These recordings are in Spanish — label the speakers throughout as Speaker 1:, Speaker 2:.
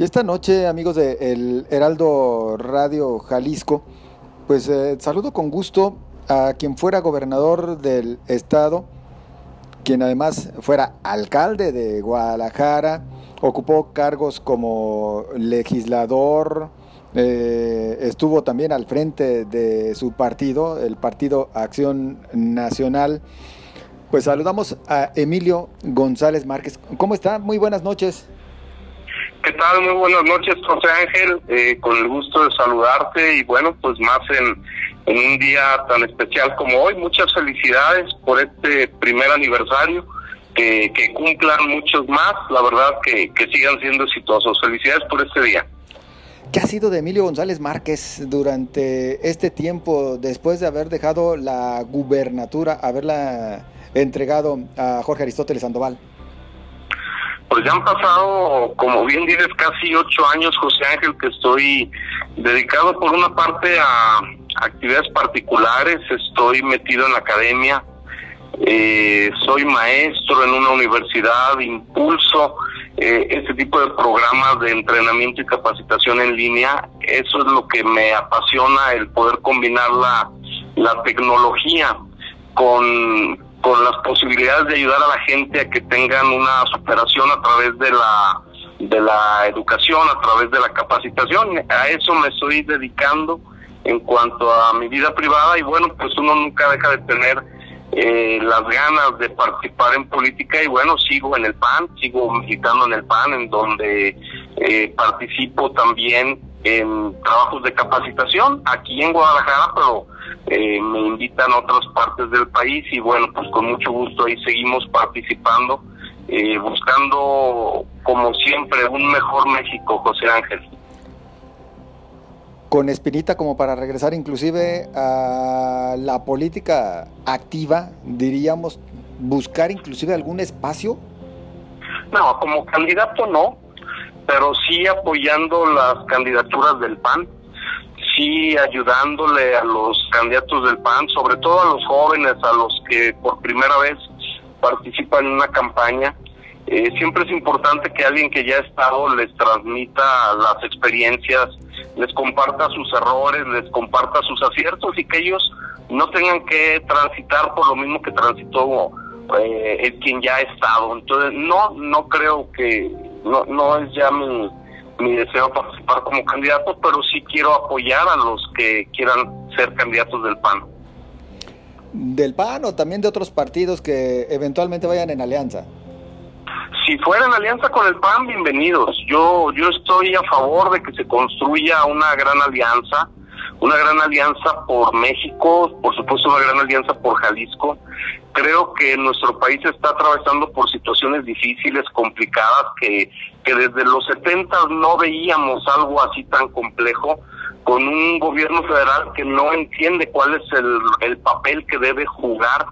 Speaker 1: Y esta noche, amigos de El Heraldo Radio Jalisco, pues eh, saludo con gusto a quien fuera gobernador del estado, quien además fuera alcalde de Guadalajara, ocupó cargos como legislador, eh, estuvo también al frente de su partido, el Partido Acción Nacional. Pues saludamos a Emilio González Márquez. ¿Cómo está? Muy buenas noches.
Speaker 2: ¿Qué tal? Muy buenas noches, José Ángel. Eh, con el gusto de saludarte y bueno, pues más en, un día tan especial como hoy. Muchas felicidades por este primer aniversario. Que, cumplan muchos más. La verdad que, que sigan siendo exitosos. Felicidades por este día.
Speaker 1: ¿Qué ha sido de Emilio González Márquez durante este tiempo después de haber dejado la gubernatura, haberla entregado a Jorge Aristóteles Sandoval?
Speaker 2: Pues ya han pasado, como bien dices, casi ocho años, José Ángel, que estoy dedicado por una parte a actividades particulares, estoy metido en la academia, eh, soy maestro en una universidad, impulso eh, este tipo de programas de entrenamiento y capacitación en línea. Eso es lo que me apasiona, el poder combinar la, la tecnología con con las posibilidades de ayudar a la gente a que tengan una superación a través de la de la educación, a través de la capacitación. A eso me estoy dedicando en cuanto a mi vida privada y bueno, pues uno nunca deja de tener eh, las ganas de participar en política y bueno, sigo en el PAN, sigo militando en el PAN, en donde eh, participo también en trabajos de capacitación aquí en Guadalajara, pero eh, me invitan a otras partes del país y bueno, pues con mucho gusto ahí seguimos participando, eh, buscando como siempre un mejor México, José Ángel.
Speaker 1: Con espinita como para regresar inclusive a la política activa, diríamos, buscar inclusive algún espacio.
Speaker 2: No, como candidato no, pero sí apoyando las candidaturas del PAN sí ayudándole a los candidatos del PAN, sobre todo a los jóvenes, a los que por primera vez participan en una campaña. Eh, siempre es importante que alguien que ya ha estado les transmita las experiencias, les comparta sus errores, les comparta sus aciertos y que ellos no tengan que transitar por lo mismo que transitó eh, el quien ya ha estado. Entonces, no, no creo que, no, no es ya mi, mi deseo participar como candidato, pero sí quiero apoyar a los que quieran ser candidatos del PAN.
Speaker 1: ¿Del PAN o también de otros partidos que eventualmente vayan en alianza?
Speaker 2: Si fuera en alianza con el PAN, bienvenidos. Yo, yo estoy a favor de que se construya una gran alianza, una gran alianza por México, por supuesto una gran alianza por Jalisco. Creo que nuestro país está atravesando por situaciones difíciles, complicadas, que que desde los 70 no veíamos algo así tan complejo, con un gobierno federal que no entiende cuál es el, el papel que debe jugar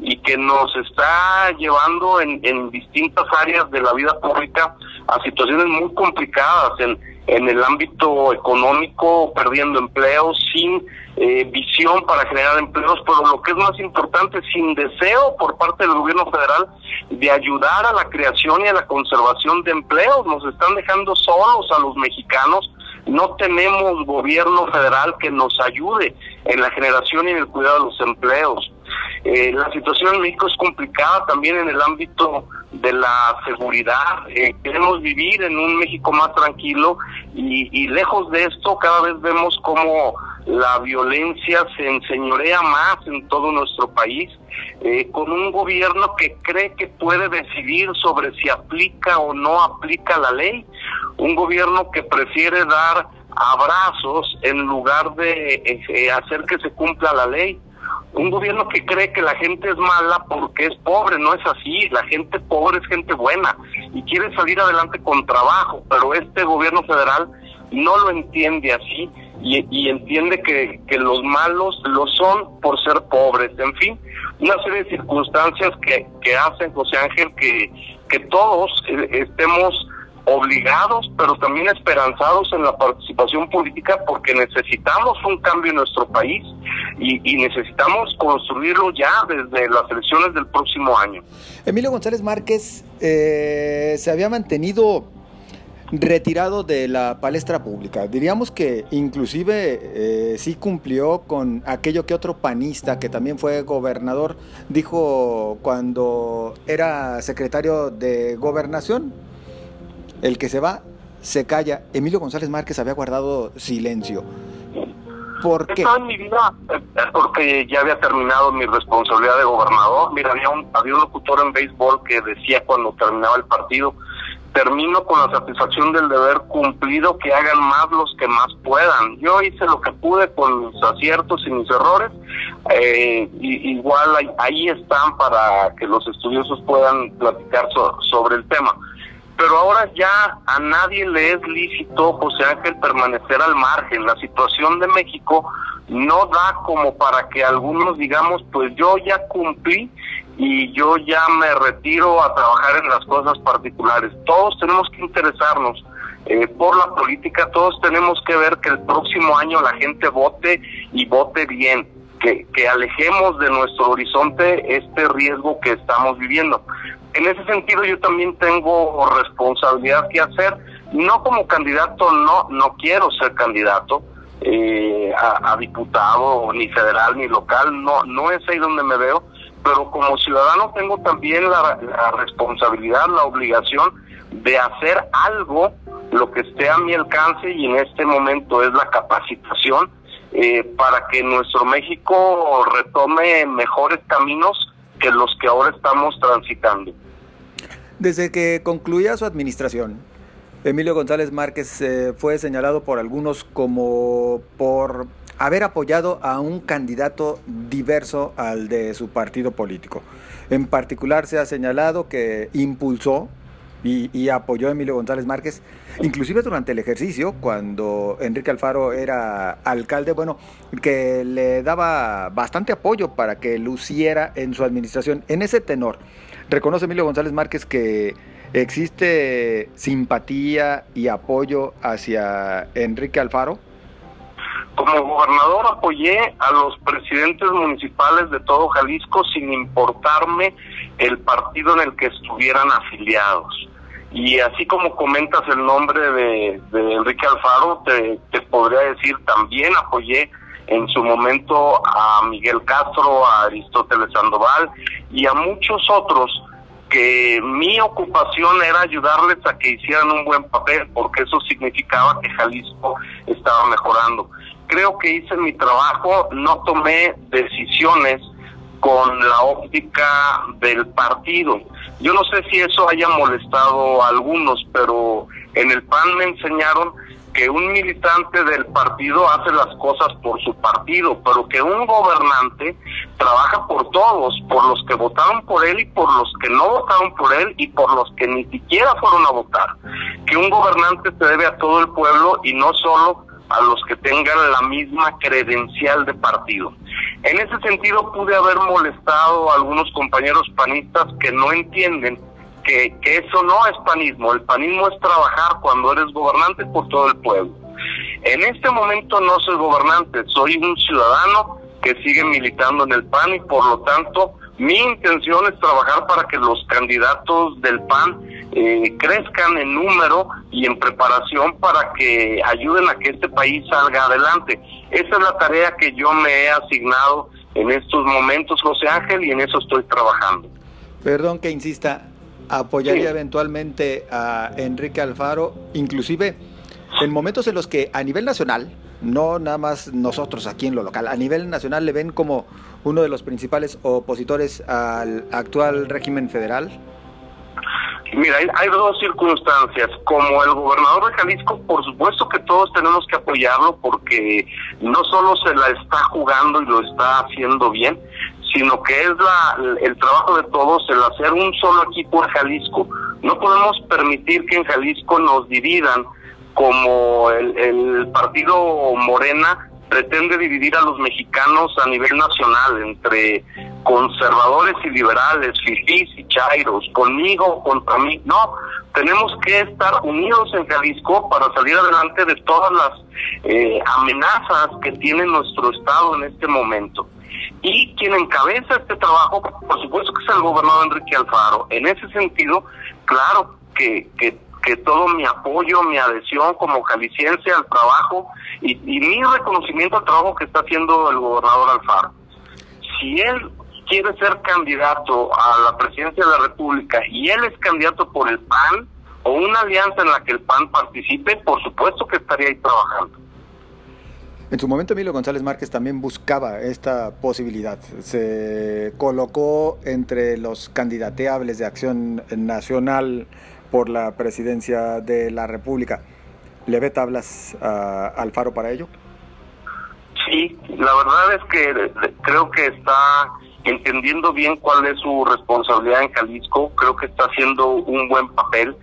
Speaker 2: y que nos está llevando en, en distintas áreas de la vida pública a situaciones muy complicadas en, en el ámbito económico, perdiendo empleos, sin eh, visión para generar empleos, pero lo que es más importante, sin deseo por parte del gobierno federal de ayudar a la creación y a la conservación de empleos. Nos están dejando solos a los mexicanos. No tenemos gobierno federal que nos ayude en la generación y en el cuidado de los empleos. Eh, la situación en México es complicada también en el ámbito de la seguridad. Eh, queremos vivir en un México más tranquilo y, y lejos de esto cada vez vemos como la violencia se enseñorea más en todo nuestro país, eh, con un gobierno que cree que puede decidir sobre si aplica o no aplica la ley, un gobierno que prefiere dar abrazos en lugar de eh, hacer que se cumpla la ley. Un gobierno que cree que la gente es mala porque es pobre, no es así, la gente pobre es gente buena y quiere salir adelante con trabajo, pero este gobierno federal no lo entiende así y, entiende que, que, los malos lo son por ser pobres. En fin, una serie de circunstancias que, que hacen, José Ángel, que, que todos eh, estemos obligados, pero también esperanzados en la participación política porque necesitamos un cambio en nuestro país y, y, necesitamos construirlo ya desde las elecciones del próximo año.
Speaker 1: Emilio González Márquez eh, se había mantenido retirado de la palestra pública. Diríamos que inclusive eh, sí cumplió con aquello que otro panista, que también fue gobernador, dijo cuando era secretario de gobernación, el que se va, se calla. Emilio González Márquez había guardado silencio. ¿Por qué?
Speaker 2: en mi vida porque ya había terminado mi responsabilidad de gobernador. Mira, había un, había un locutor en béisbol que decía cuando terminaba el partido, termino con la satisfacción del deber cumplido, que hagan más los que más puedan. Yo hice lo que pude con mis aciertos y mis errores. Eh, igual ahí, están para que los estudiosos puedan platicar sobre el tema. Pero ahora ya a nadie le es lícito, José Ángel, permanecer al margen. La situación de México no da como para que algunos digamos, pues yo ya cumplí y yo ya me retiro a trabajar en las cosas particulares. Todos tenemos que interesarnos eh, por la política, todos tenemos que ver que el próximo año la gente vote y vote bien, que, que alejemos de nuestro horizonte este riesgo que estamos viviendo. En ese sentido yo también tengo responsabilidad que hacer, no como candidato, no, no quiero ser candidato, eh, a, a, diputado, ni federal, ni local, no, no es ahí donde me veo, pero como ciudadano tengo también la, responsabilidad, la obligación de hacer algo, lo que esté a mi alcance y en este momento es la capacitación eh, para que nuestro México retome mejores caminos que los que ahora estamos transitando.
Speaker 1: Desde que concluía su administración, Emilio González Márquez eh, fue señalado por algunos como por haber apoyado a un candidato diverso al de su partido político. En particular se ha señalado que impulsó y, apoyó a Emilio González Márquez, inclusive durante el ejercicio, cuando Enrique Alfaro era alcalde, bueno, que le daba bastante apoyo para que luciera en su administración. En ese tenor, reconoce Emilio González Márquez que existe simpatía y apoyo hacia Enrique Alfaro.
Speaker 2: Como gobernador apoyé a los presidentes municipales de todo Jalisco sin importarme el partido en el que estuvieran afiliados. Y así como comentas el nombre de, Enrique Alfaro, te, te, podría decir también apoyé en su momento a Miguel Castro, a Aristóteles Sandoval y a muchos otros que mi ocupación era ayudarles a que hicieran un buen papel, porque eso significaba que Jalisco estaba mejorando creo que hice mi trabajo, no tomé decisiones con la óptica del partido. Yo no sé si eso haya molestado a algunos, pero en el PAN me enseñaron que un militante del partido hace las cosas por su partido, pero que un gobernante trabaja por todos, por los que votaron por él y por los que no votaron por él y por los que ni siquiera fueron a votar. Que un gobernante se debe a todo el pueblo y no solo a los que tengan la misma credencial de partido. En ese sentido pude haber molestado a algunos compañeros panistas que no entienden que, que eso no es panismo, el panismo es trabajar cuando eres gobernante por todo el pueblo. En este momento no soy gobernante, soy un ciudadano que sigue militando en el PAN y por lo tanto mi intención es trabajar para que los candidatos del PAN eh, crezcan en número y en preparación para que ayuden a que este país salga adelante. Esa es la tarea que yo me he asignado en estos momentos, José Ángel, y en eso estoy trabajando.
Speaker 1: Perdón que insista, apoyaría eventualmente a Enrique Alfaro, inclusive en momentos en los que a nivel nacional, no nada más nosotros aquí en lo local, a nivel nacional le ven como uno de los principales opositores al actual régimen federal.
Speaker 2: Mira, hay, dos circunstancias. Como el gobernador de Jalisco, por supuesto que todos tenemos que apoyarlo porque no solo se la está jugando y lo está haciendo bien, sino que es la, el trabajo de todos el hacer un solo equipo en Jalisco. No podemos permitir que en Jalisco nos dividan como el, partido Morena pretende dividir a los mexicanos a nivel nacional entre conservadores y liberales, fifís y chairos, conmigo contra mí. No, tenemos que estar unidos en Jalisco para salir adelante de todas las eh, amenazas que tiene nuestro Estado en este momento. Y quien encabeza este trabajo, por supuesto que es el gobernador Enrique Alfaro. En ese sentido, claro que, que que todo mi apoyo, mi adhesión como jalisciense al trabajo y, y mi reconocimiento al trabajo que está haciendo el gobernador Alfaro. Si él quiere ser candidato a la presidencia de la República y él es candidato por el PAN o una alianza en la que el PAN participe, por supuesto que estaría ahí trabajando.
Speaker 1: En su momento Emilio González Márquez también buscaba esta posibilidad. Se colocó entre los candidateables de Acción Nacional por la presidencia de la República. ¿Le ve tablas a Alfaro para ello?
Speaker 2: Sí, la verdad es que creo que está entendiendo bien cuál es su responsabilidad en Jalisco, creo que está haciendo un buen papel,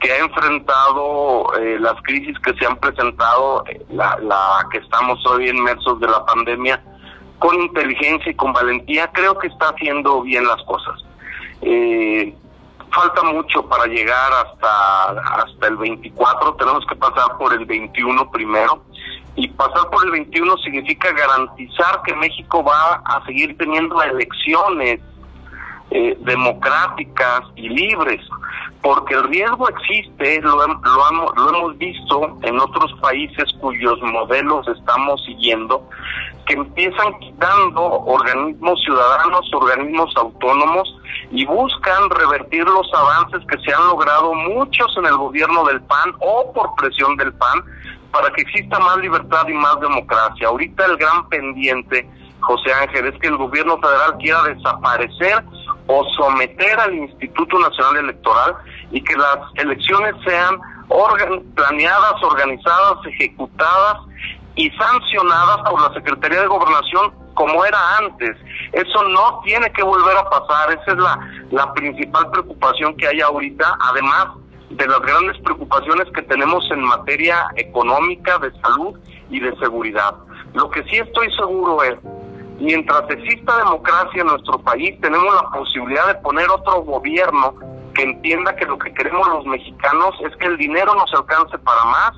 Speaker 2: que ha enfrentado eh, las crisis que se han presentado, eh, la, la que estamos hoy inmersos de la pandemia, con inteligencia y con valentía, creo que está haciendo bien las cosas. Eh, falta mucho para llegar hasta, hasta el 24, tenemos que pasar por el 21 primero y pasar por el 21 significa garantizar que México va a seguir teniendo elecciones eh, democráticas y libres, porque el riesgo existe, lo, lo, lo hemos visto en otros países cuyos modelos estamos siguiendo, que empiezan quitando organismos ciudadanos, organismos autónomos y buscan revertir los avances que se han logrado muchos en el gobierno del PAN o por presión del PAN para que exista más libertad y más democracia. Ahorita el gran pendiente, José Ángel, es que el gobierno federal quiera desaparecer o someter al Instituto Nacional Electoral y que las elecciones sean planeadas, organizadas, ejecutadas y sancionadas por la Secretaría de Gobernación como era antes. Eso no tiene que volver a pasar, esa es la, la principal preocupación que hay ahorita. Además, de las grandes preocupaciones que tenemos en materia económica, de salud y de seguridad. Lo que sí estoy seguro es, mientras exista democracia en nuestro país, tenemos la posibilidad de poner otro gobierno que entienda que lo que queremos los mexicanos es que el dinero nos alcance para más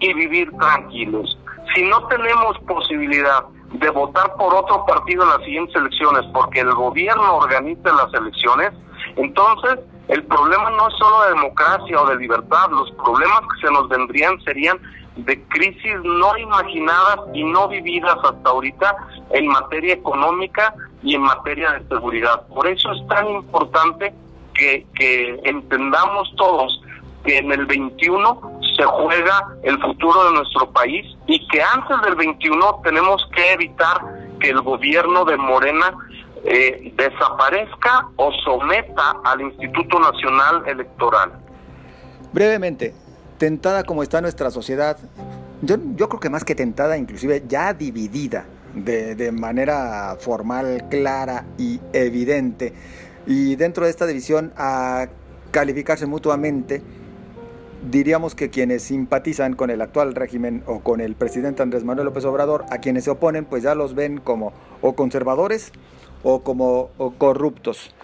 Speaker 2: y vivir tranquilos. Si no tenemos posibilidad de votar por otro partido en las siguientes elecciones porque el gobierno organiza las elecciones, entonces el problema no es solo de democracia o de libertad, los problemas que se nos vendrían serían de crisis no imaginadas y no vividas hasta ahorita en materia económica y en materia de seguridad. Por eso es tan importante que, que entendamos todos que en el 21 se juega el futuro de nuestro país y que antes del 21 tenemos que evitar que el gobierno de Morena eh, desaparezca o someta al Instituto Nacional Electoral.
Speaker 1: Brevemente, tentada como está nuestra sociedad, yo, yo creo que más que tentada, inclusive ya dividida de, de manera formal, clara y evidente, y dentro de esta división a calificarse mutuamente, diríamos que quienes simpatizan con el actual régimen o con el presidente Andrés Manuel López Obrador, a quienes se oponen, pues ya los ven como o conservadores o como corruptos.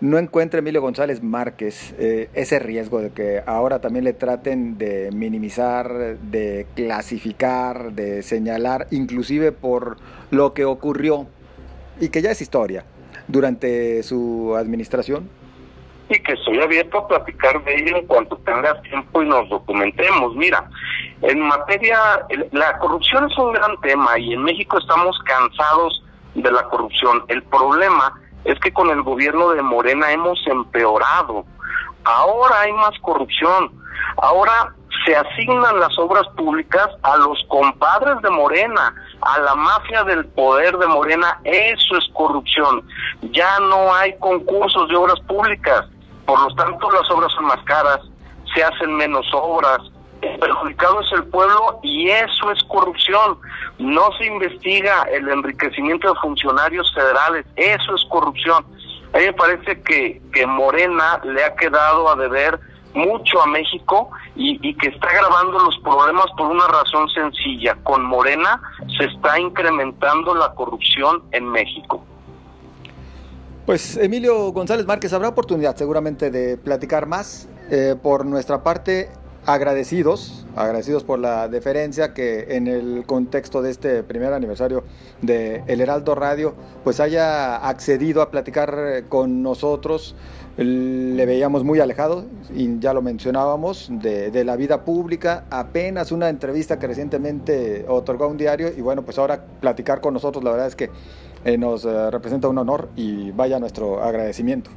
Speaker 1: No encuentra Emilio González Márquez eh, ese riesgo de que ahora también le traten de minimizar, de clasificar, de señalar, inclusive por lo que ocurrió y que ya es historia durante su administración.
Speaker 2: Y que estoy abierto a platicar de ello en cuanto tenga tiempo y nos documentemos. Mira, en materia, la corrupción es un gran tema y en México estamos cansados de la corrupción. El problema es que con el gobierno de Morena hemos empeorado. Ahora hay más corrupción. Ahora se asignan las obras públicas a los compadres de Morena, a la mafia del poder de Morena. Eso es corrupción. Ya no hay concursos de obras públicas. Por lo tanto, las obras son más caras, se hacen menos obras, el perjudicado es el pueblo y eso es corrupción. No se investiga el enriquecimiento de funcionarios federales, eso es corrupción. A mí me parece que, que Morena le ha quedado a deber mucho a México y, que está agravando los problemas por una razón sencilla. Con Morena se está incrementando la corrupción en México.
Speaker 1: Pues Emilio González Márquez, habrá oportunidad seguramente de platicar más. Eh, por nuestra parte, agradecidos, agradecidos por la deferencia que en el contexto de este primer aniversario de El Heraldo Radio, pues haya accedido a platicar con nosotros le veíamos muy alejado, y ya lo mencionábamos, de, la vida pública, apenas una entrevista que recientemente otorgó un diario y bueno, pues ahora platicar con nosotros, la verdad es que eh, nos eh, representa un honor y vaya nuestro agradecimiento.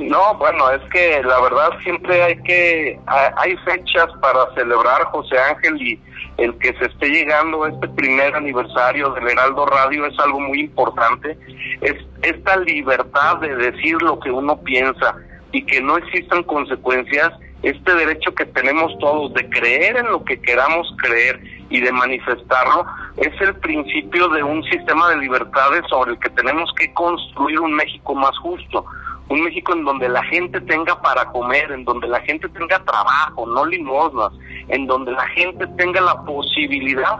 Speaker 2: No, bueno, es que la verdad siempre hay que, hay fechas para celebrar José Ángel y el que se esté llegando este primer aniversario del Heraldo Radio es algo muy importante. Es esta libertad de decir lo que uno piensa y que no existan consecuencias, este derecho que tenemos todos de creer en lo que queramos creer y de manifestarlo, es el principio de un sistema de libertades sobre el que tenemos que construir un México más justo un México en donde la gente tenga para comer, en donde la gente tenga trabajo, no limosnas, en donde la gente tenga la posibilidad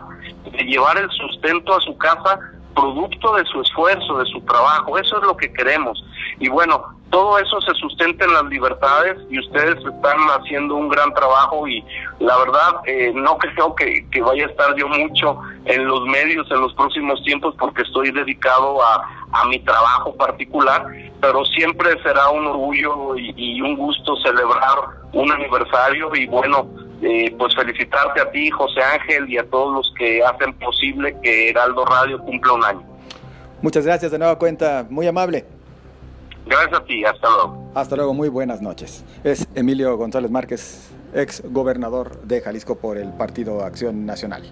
Speaker 2: de llevar el sustento a su casa producto de su esfuerzo, de su trabajo. Eso es lo que queremos. Y bueno, todo eso se sustenta en las libertades y ustedes están haciendo un gran trabajo y la verdad eh, no creo que, que vaya a estar yo mucho en los medios en los próximos tiempos porque estoy dedicado a, a mi trabajo particular, pero siempre será un orgullo y, un gusto celebrar un aniversario y bueno, eh, pues felicitarte a ti, José Ángel, y a todos los que hacen posible que Heraldo Radio cumpla un año.
Speaker 1: Muchas gracias de nueva cuenta, muy amable.
Speaker 2: Gracias a ti, hasta luego.
Speaker 1: Hasta luego, muy buenas noches. Es Emilio González Márquez, ex gobernador de Jalisco por el Partido Acción Nacional.